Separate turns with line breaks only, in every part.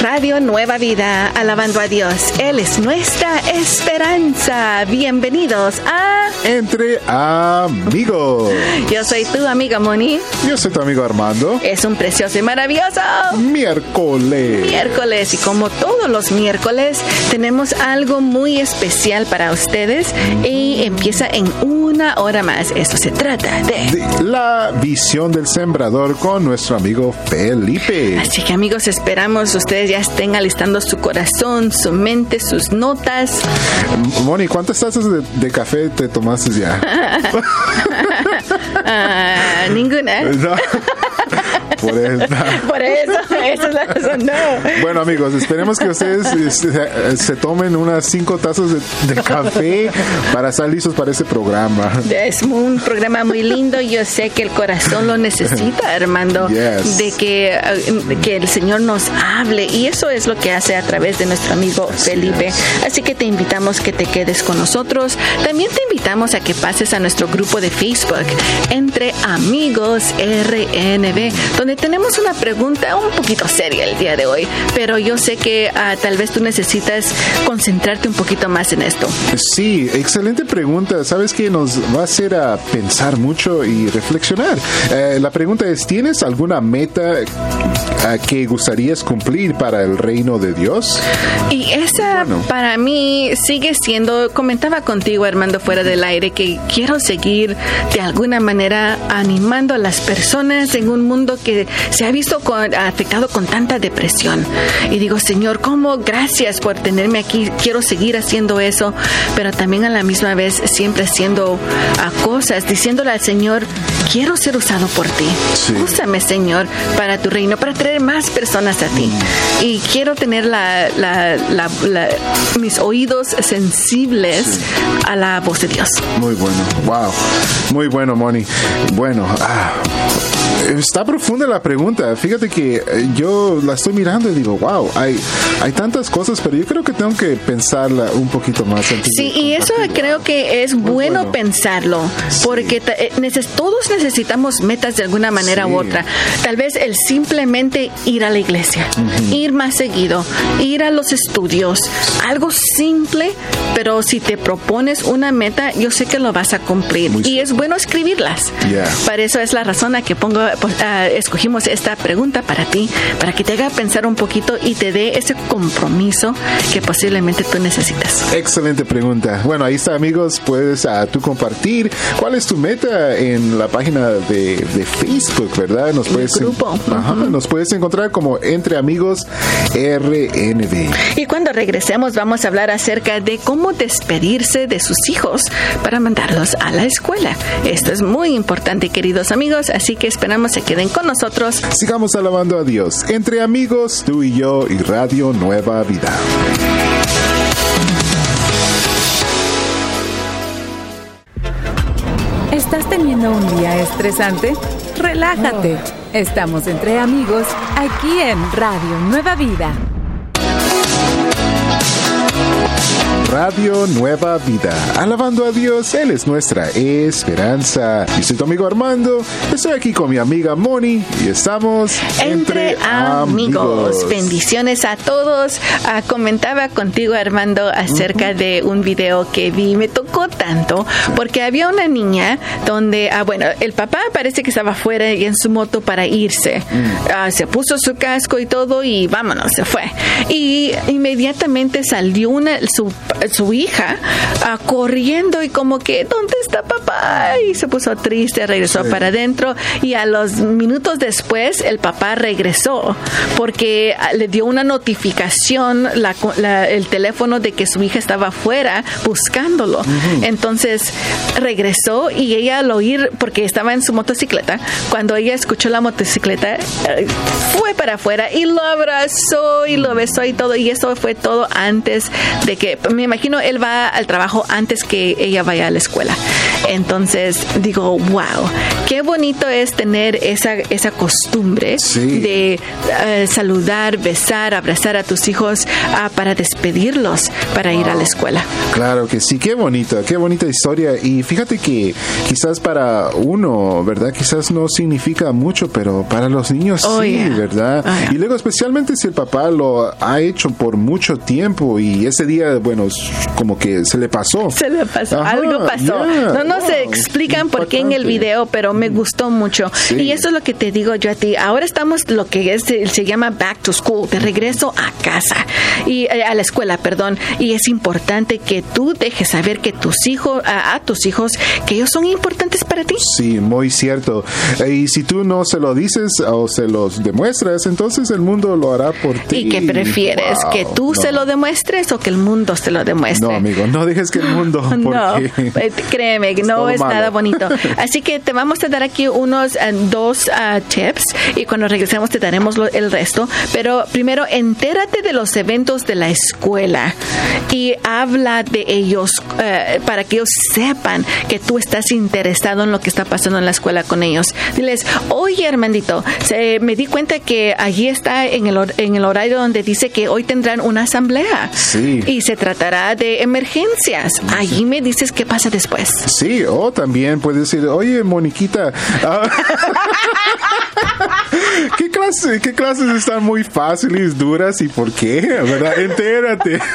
Radio Nueva Vida, alabando a Dios. Él es nuestra esperanza. Bienvenidos a
Entre Amigos.
Yo soy tu amiga Moni.
Yo soy tu amigo Armando.
Es un precioso y maravilloso
Miércoles.
miércoles y como todos los miércoles tenemos algo muy especial para ustedes y empieza en una hora más. Esto se trata de...
De la visión del sembrador con nuestro amigo Felipe.
Así que amigos, esperamos ustedes ya estén alistando su corazón, su mente, sus notas.
Moni, ¿cuántas tazas de, de café te tomaste ya?
Ah, ninguna.
No. Por el-
Por eso, esa es la razón. No.
Bueno amigos, esperemos que ustedes este, se tomen unas cinco tazas de, de café para estar listos para ese programa.
Es un programa muy lindo. Yo sé que el corazón lo necesita, Armando.
Yes.
De que, eh, que el Señor nos hable. Y eso es lo que hace a través de nuestro amigo
Así
Felipe.
es.
Así que te invitamos que te quedes con nosotros. También te invitamos a que pases a nuestro grupo de Facebook, Entre Amigos RNB, donde tenemos una pregunta un poquito seria el día de hoy. Pero yo sé que ah, tal vez tú necesitas concentrarte un poquito más en esto.
Sí, excelente pregunta. Sabes que nos va a hacer a pensar mucho y reflexionar. Eh, la pregunta es, ¿tienes alguna meta eh, que gustarías cumplir para el reino de Dios?
Y esa
Bueno.
para mí sigue siendo, comentaba contigo Armando fuera del aire, que quiero seguir de alguna manera animando a las personas en un mundo que se ha visto con- afectado con tanta depresión. Y digo, Señor, ¿cómo gracias por tenerme aquí? Quiero seguir haciendo eso, pero también a la misma vez siempre haciendo ah, cosas, diciéndole al Señor, quiero ser usado por ti.
Sí.
Úsame, Señor, para tu reino, para traer más personas a ti. Y quiero tener la, la- la- la- mis oídos sensibles a la voz de Dios.
Muy bueno, wow, muy bueno, Moni. Bueno, ah, está profunda la pregunta. Fíjate que eh, yo la estoy mirando y digo, wow, hay, hay tantas cosas, pero yo creo que tengo que pensarla un poquito más. antes
Sí, y eso creo que es bueno,
bueno.
pensarlo, porque eh, todos necesitamos metas de alguna manera
Sí.
u otra. Tal vez el simplemente ir a la iglesia, ir más seguido, ir a los estudios, algo simple, pero si te propones una meta, yo sé que lo vas a cumplir.
Muy
y es bueno escribirlas.
Yeah.
Para eso es la razón a que pongo, pues, ah, escogimos esta pregunta para ti, para que te haga pensar un poquito y te dé ese compromiso que posiblemente tú necesitas.
Excelente pregunta. Bueno, ahí está, amigos. Puedes ah, tú compartir cuál es tu meta en la página de, de Facebook, ¿verdad? Nos puedes,
grupo.
Ajá, nos puedes encontrar como Entre Amigos RNB.
Y cuando regresemos vamos a hablar acerca de cómo despedirse de sus hijos para mandarlos a la escuela. Esto es muy importante, queridos amigos, así que esperamos se queden con nosotros.
Sigamos alabando a Dios. Entre amigos, tú y yo y Radio Nueva Vida.
¿Estás teniendo un día estresante? Relájate. Estamos entre amigos aquí en Radio Nueva Vida.
Radio Nueva Vida. Alabando a Dios, Él es nuestra esperanza. Yo soy tu amigo Armando. Estoy aquí con mi amiga Moni y estamos
Entre amigos. Bendiciones a todos. Ah, comentaba contigo, Armando, acerca de un video que vi. Me tocó tanto porque había una niña donde, ah, bueno, el papá parece que estaba fuera y en su moto para irse. Ah, se puso su casco y todo y vámonos, se fue. Y inmediatamente salió una, su, su hija ah, corriendo y como que, ¿dónde está papá? Y se puso triste, regresó
Sí.
para adentro y a los minutos después el papá regresó porque ah, le dio una notificación la- la- el teléfono de que su hija estaba afuera buscándolo. Entonces regresó y ella al oír, porque estaba en su motocicleta, cuando ella escuchó la motocicleta, eh, fue para afuera y lo abrazó y lo besó y todo. Y eso fue todo antes de que, me imagino él va al trabajo antes que ella vaya a la escuela. Entonces digo, wow, qué bonito es tener esa, esa costumbre de eh, saludar, besar, abrazar a tus hijos ah, para despedirlos para ir a la escuela.
Claro que sí, qué bonita, qué bonita historia. Y fíjate que quizás para uno, ¿verdad? Quizás no significa mucho, pero para los niños oh, sí, ¿verdad? Oh, y luego especialmente si el papá lo ha hecho por mucho tiempo y ese día, bueno, como que se le pasó.
Se le pasó, algo pasó. no, no se explican por qué en el video, pero me gustó mucho. Y eso es lo que te digo yo a ti. Ahora estamos lo que es, se llama back to school, de regreso a casa y eh, a la escuela, perdón. Y es importante que tú dejes saber que tus hijos, a, tus hijos, que ellos son importantes para ti.
Sí, muy cierto. Y si tú no se lo dices o se los demuestras, entonces el mundo lo hará por ti.
¿Y qué prefieres? ¿Que tú se lo demuestres o que el mundo se lo demuestre?
No, amigo, no dejes que el mundo.
no, eh, créeme, no es nada bonito. Así que te vamos a dar aquí unos eh, dos uh, tips y cuando regresemos te daremos el resto. Pero primero, entérate de los eventos de la escuela y habla de ellos uh, para que ellos sepan que tú estás interesado en lo que está pasando en la escuela con ellos. Diles, oye, hermanito, se, me di cuenta que allí está en el, en el horario donde dice que hoy tendrán una asamblea.
Sí.
Y se tratará de emergencias. Allí me dices qué pasa después.
Sí, o también puedes decir, oye, Moniquita. Ah, ¿Qué, clase, ¿Qué clases están muy fáciles, duras y por qué? ¿Verdad? Entérate.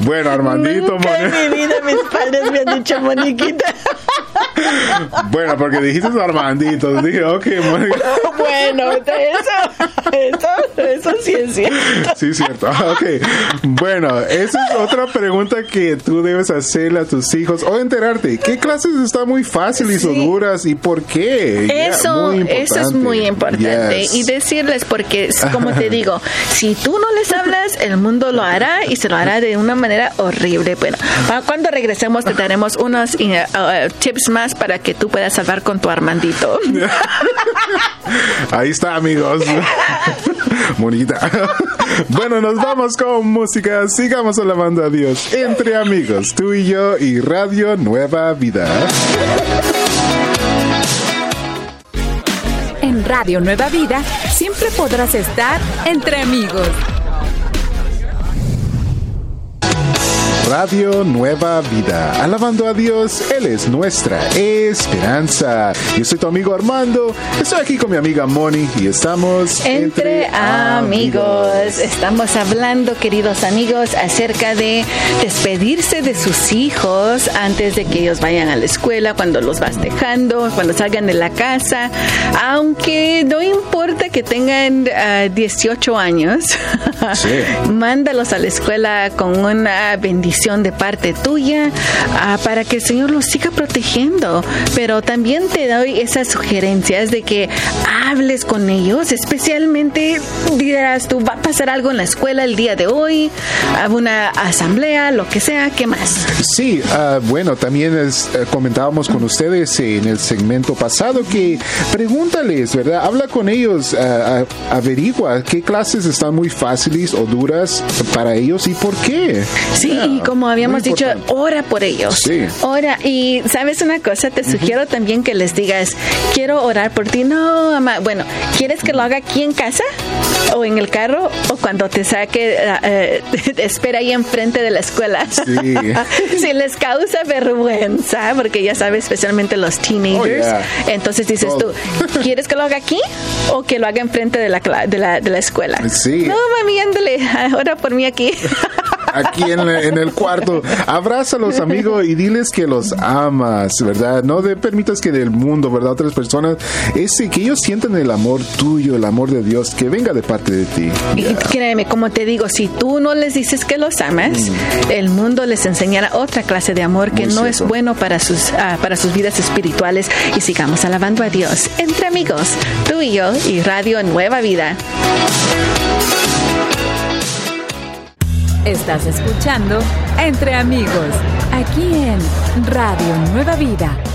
Bueno, Armandito.
Nunca en mi vida mis padres me han dicho Moniquita.
Bueno, porque dijiste Armandito. Dije, ok,
Bueno, eso, eso, eso sí es cierto.
Sí, es cierto. Ok. Bueno, esa es otra pregunta que tú debes hacerle a tus hijos o enterarte. ¿Qué clases están muy fáciles o duras y por qué?
Eso, eso es muy importante. Y decirles, porque, como te digo, si tú no les hablas, el mundo lo hará y se lo hará de una manera horrible. Bueno, cuando regresemos te daremos unos uh, uh, más para que tú puedas salvar con tu Armandito.
Ahí está, amigos. Bonita. Bueno, nos vamos con música. Sigamos alabando a Dios entre amigos, tú y yo y Radio Nueva Vida.
En Radio Nueva Vida siempre podrás estar entre amigos.
Radio Nueva Vida. Alabando a Dios, Él es nuestra esperanza. Yo soy tu amigo Armando, estoy aquí con mi amiga Moni y estamos
entre, amigos. Estamos hablando, queridos amigos, acerca de despedirse de sus hijos antes de que ellos vayan a la escuela, cuando los vas dejando, cuando salgan de la casa, aunque no importa que tengan 18 ah, años, mándalos a la escuela con una bendición de parte tuya ah, para que el Señor los siga protegiendo. Pero también te doy esas sugerencias de que hables con ellos, especialmente dirás tú, va a pasar algo en la escuela el día de hoy, una asamblea, lo que sea, ¿qué más?
Sí, ah, bueno, también es, eh, comentábamos con ustedes en el segmento pasado que pregúntales, ¿verdad? Habla con ellos, ah, averigua qué clases están muy fáciles o duras para ellos y por qué.
Sí, como habíamos dicho, ora por ellos. Ora. Y sabes una cosa, te sugiero también que les digas, quiero orar por ti. No, mamá. Bueno, ¿quieres que lo haga aquí en casa? ¿O en el carro? ¿O cuando te saque, uh, espera ahí enfrente de la escuela? Sí. si les causa vergüenza, porque ya sabes, especialmente los teenagers. Oh, Entonces dices tú, ¿quieres que lo haga aquí? ¿O que lo haga enfrente de la, de la, de la escuela?
Sí.
No, mami, ándale, ora por mí aquí.
Aquí en, en, el cuarto. Abrázalos, amigo, y diles que los amas, ¿verdad? No de, permitas que del mundo, ¿verdad? Otras personas, ese, que ellos sientan el amor tuyo, el amor de Dios, que venga de parte de ti.
Y créeme, como te digo, si tú no les dices que los amas, mm. el mundo les enseñará otra clase de amor que no es bueno para sus, ah, para sus vidas espirituales. Y sigamos alabando a Dios entre amigos, tú y yo y Radio Nueva Vida.
Estás escuchando Entre Amigos, aquí en Radio Nueva Vida.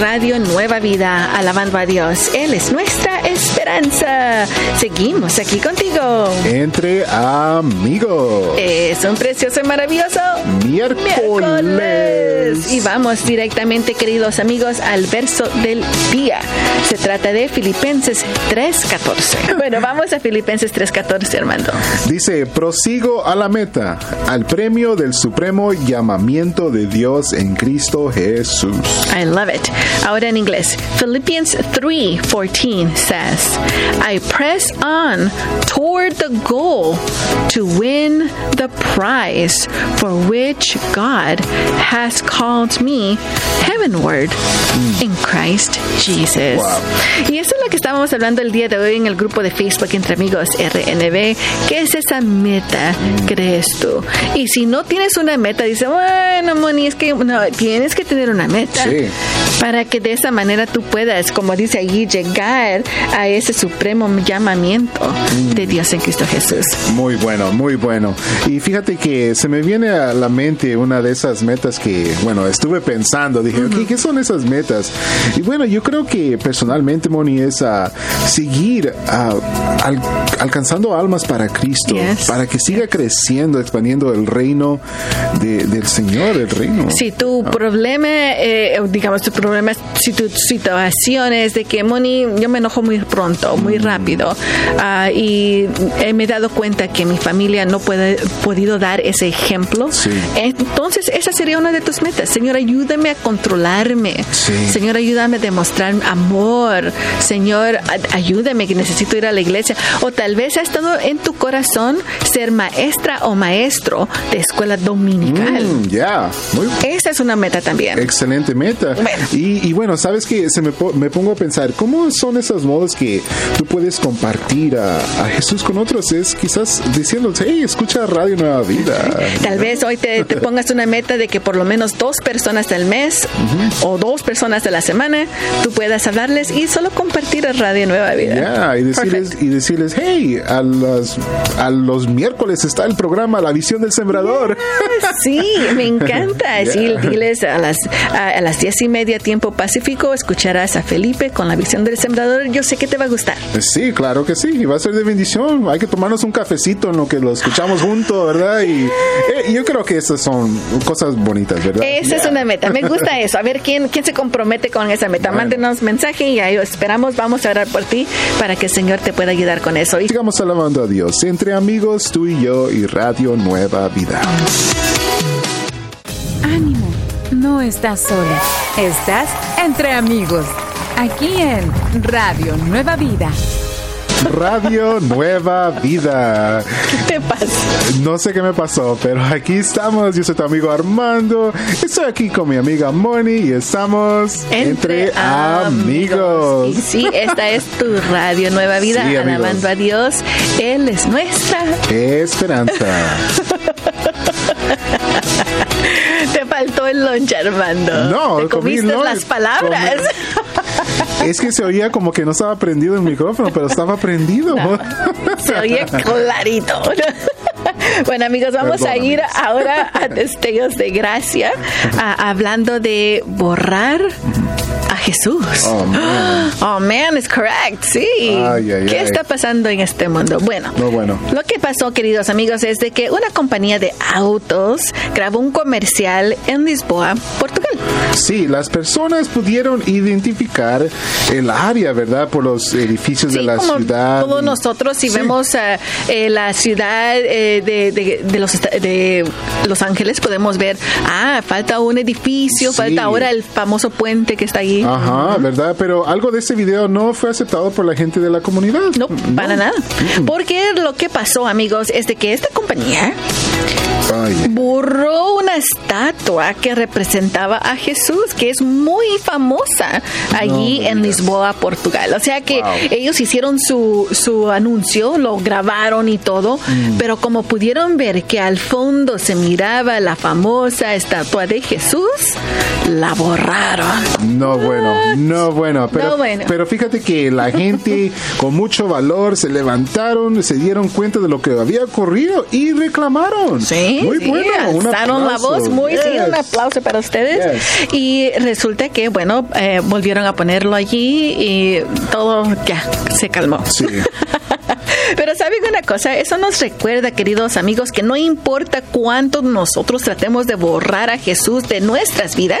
Radio Nueva Vida, alabando a Dios. Él es nuestra esperanza. Seguimos aquí contigo.
Entre amigos.
Es un precioso y maravilloso
miércoles.
Y vamos directamente, queridos amigos, al verso del día. Se trata de Filipenses 3.14. Bueno, vamos a Filipenses 3.14, Armando.
Dice, prosigo a la meta, al premio del supremo llamamiento de Dios en Cristo Jesús.
I love it. Ahora en inglés. Philippians 3:14 says, I press on toward the goal to win the prize for which God has called me heavenward in Christ Jesus.
Wow.
Y eso es lo que estábamos hablando el día de hoy en el grupo de Facebook entre amigos RNB. ¿Qué es esa meta, crees tú? Y si no tienes una meta, dice, bueno, Moni, es que no, tienes que tener una meta.
Sí.
Para que de esa manera tú puedas, como dice allí, llegar a ese supremo llamamiento de Dios en Cristo Jesús.
Muy bueno, muy bueno. Y fíjate que se me viene a la mente una de esas metas que, bueno, estuve pensando. Dije, ok, ¿qué son esas metas? Y bueno, yo creo que personalmente, Moni, es a seguir a- al- alcanzando almas para Cristo,
Yes.
para que siga creciendo, expandiendo el reino de- del Señor, el reino.
Si tu problema, eh, digamos, tu problema, si tu situación es de que, Moni, yo me enojo muy pronto, muy rápido, ah, y me he dado cuenta que mi familia no puede podido dar ese ejemplo,
Sí.
entonces esa sería una de tus metas. Señor, ayúdame a controlarme.
Sí.
Señor, ayúdame a demostrar amor. Señor, ayúdame que necesito ir a la iglesia. O tal vez ha estado en tu corazón ser maestra o maestro de escuela dominical.
Mm, ya, muy
Esa es una meta también.
Excelente meta.
Bueno.
Y, y bueno, sabes que se me, po- me pongo a pensar, ¿cómo son esos modos que tú puedes compartir a, a Jesús con otros? Es quizás diciéndoles, hey, escucha Radio Nueva Vida.
Tal vez hoy te, te pongas una meta de que por lo menos dos personas del mes o dos personas de la semana tú puedas hablarles y solo compartir a Radio Nueva Vida.
Ya, y decirles,
Perfect.
y decirles, hey, a, las, a los miércoles está el programa La Visión del Sembrador.
Sí, me encanta. Sí,
Yeah.
diles a las, a, a las diez y media tiempo pacífico escucharás a Felipe con la visión del sembrador. Yo sé que te va a gustar.
Sí, claro que sí, y va a ser de bendición. Hay que tomarnos un cafecito en lo que lo escuchamos juntos, ¿verdad? Y eh, yo creo que esas son cosas bonitas, ¿verdad?
Esa es
Yeah.
una meta. Me gusta eso. A ver quién, quién se compromete con esa meta.
Bueno.
Mándenos mensaje y ahí esperamos. Vamos a orar por ti para que el Señor te pueda ayudar con eso. Y
Sigamos alabando a Dios entre amigos, tú y yo y Radio Nueva Vida.
Ánimo, no estás sola. Estás entre amigos. Aquí en Radio Nueva Vida.
Radio Nueva Vida.
¿Qué te pasa?
No sé qué me pasó, pero aquí estamos. Yo soy tu amigo Armando. Estoy aquí con mi amiga Moni y estamos entre, amigos.
Y sí, esta es tu radio Nueva Vida,
Sí, amigos.
alabando a Dios. Él es nuestra.
Esperanza.
Faltó el lunch, Armando.
No,
Te
comí
comiste
lunch.
las palabras.
Es que se oía como que no estaba prendido el micrófono, pero estaba prendido.
Se oye clarito. Bueno amigos, vamos a ir ahora a destellos de gracia, a- hablando de borrar Jesús.
Oh, man.
Oh man, es correct, sí.
Ay, ay,
¿Qué
ay.
está pasando en este mundo? Bueno,
No, bueno.
lo que pasó, queridos amigos, es de que una compañía de autos grabó un comercial en Lisboa, Portugal.
Sí, las personas pudieron identificar el área, ¿verdad? Por los edificios de la
como
ciudad.
todos nosotros, si
Sí.
vemos eh, eh, la ciudad eh, de, de- de los, de Los Ángeles, podemos ver, ah, falta un edificio,
Sí.
falta ahora el famoso puente que está allí.
Ajá, ¿verdad? Pero algo de ese video no fue aceptado por la gente de la comunidad.
No, para nada. Porque lo que pasó, amigos, es de que esta compañía
Ay,
borró una estatua que representaba a Jesús, que es muy famosa allí
No
en. Lisboa, Portugal. O sea que
Wow.
ellos hicieron su, su anuncio, lo grabaron y todo,
Mm.
pero como pudieron ver que al fondo se miraba la famosa estatua de Jesús, la borraron.
no bueno, no bueno. Pero,
No bueno.
pero fíjate que la gente con mucho valor se levantaron, se dieron cuenta de lo que había ocurrido y reclamaron.
Sí,
Muy
sí,
bueno. un
alzaron la
aplauso.
amigos, muy sí, un aplauso para ustedes. Y resulta que, bueno, eh, volvieron a ponerlo allí y todo ya se calmó. Sí. Pero ¿saben una cosa? Eso nos recuerda, queridos amigos, que no importa cuánto nosotros tratemos de borrar a Jesús de nuestras vidas.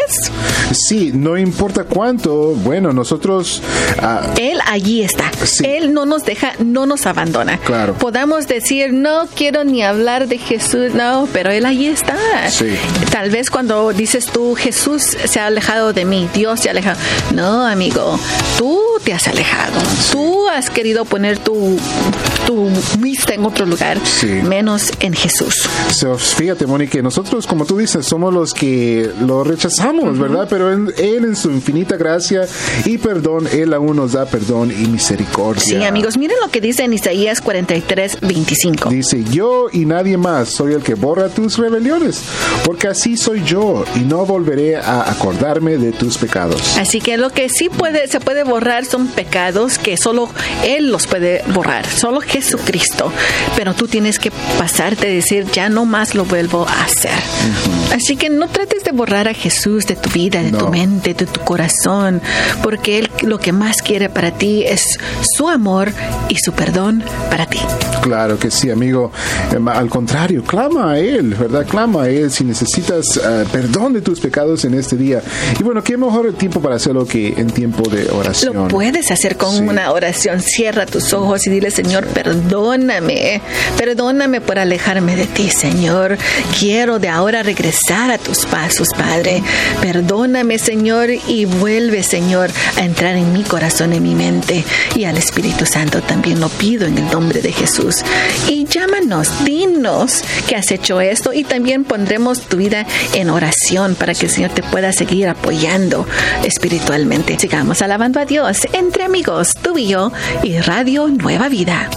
Sí, no importa cuánto, bueno, nosotros...
Ah, Él allí está. Él no nos deja, no nos abandona.
Claro.
Podamos decir, no quiero ni hablar de Jesús, no, pero Él allí está.
Sí.
Tal vez cuando dices tú, Jesús se ha alejado de mí, Dios se ha alejado. No, amigo, tú te has alejado. Tú has querido poner tu tu vista en otro lugar, menos en Jesús.
fíjate, Mónica, nosotros, como tú dices, somos los que lo rechazamos, ¿verdad? Pero Él en su infinita gracia y perdón, Él aún nos da perdón y misericordia.
Sí, amigos, miren lo que dice en Isaías 43, 25.
Dice, yo y nadie más soy el que borra tus rebeliones, porque así soy yo y no volveré a acordarme de tus pecados.
Así que lo que sí puede, se puede borrar son pecados que solo Él los puede borrar, solo Jesucristo, pero tú tienes que pasarte a decir, ya no más lo vuelvo a hacer. Así que no trates de borrar a Jesús de tu vida, de tu mente, de tu corazón, porque Él lo que más quiere para ti es su amor y su perdón para ti.
Claro que sí, amigo. Em, al contrario, clama a Él, ¿verdad? Clama a Él si necesitas eh, perdón de tus pecados en este día. Y bueno, qué mejor tiempo para hacerlo que en tiempo de oración.
Lo puedes hacer con una oración. Cierra tus ojos y dile, Señor, perdóname. Perdóname por alejarme de ti, Señor. Quiero de ahora regresar a tus pasos, Padre. Perdóname, Señor, y vuelve, Señor, a entrar en mi corazón, en mi mente. Y al Espíritu Santo también lo pido en el nombre de Y llámanos, dinos que has hecho esto y también pondremos tu vida en oración para que el Señor te pueda seguir apoyando espiritualmente. Sigamos alabando a Dios entre amigos, tú y yo y Radio Nueva Vida.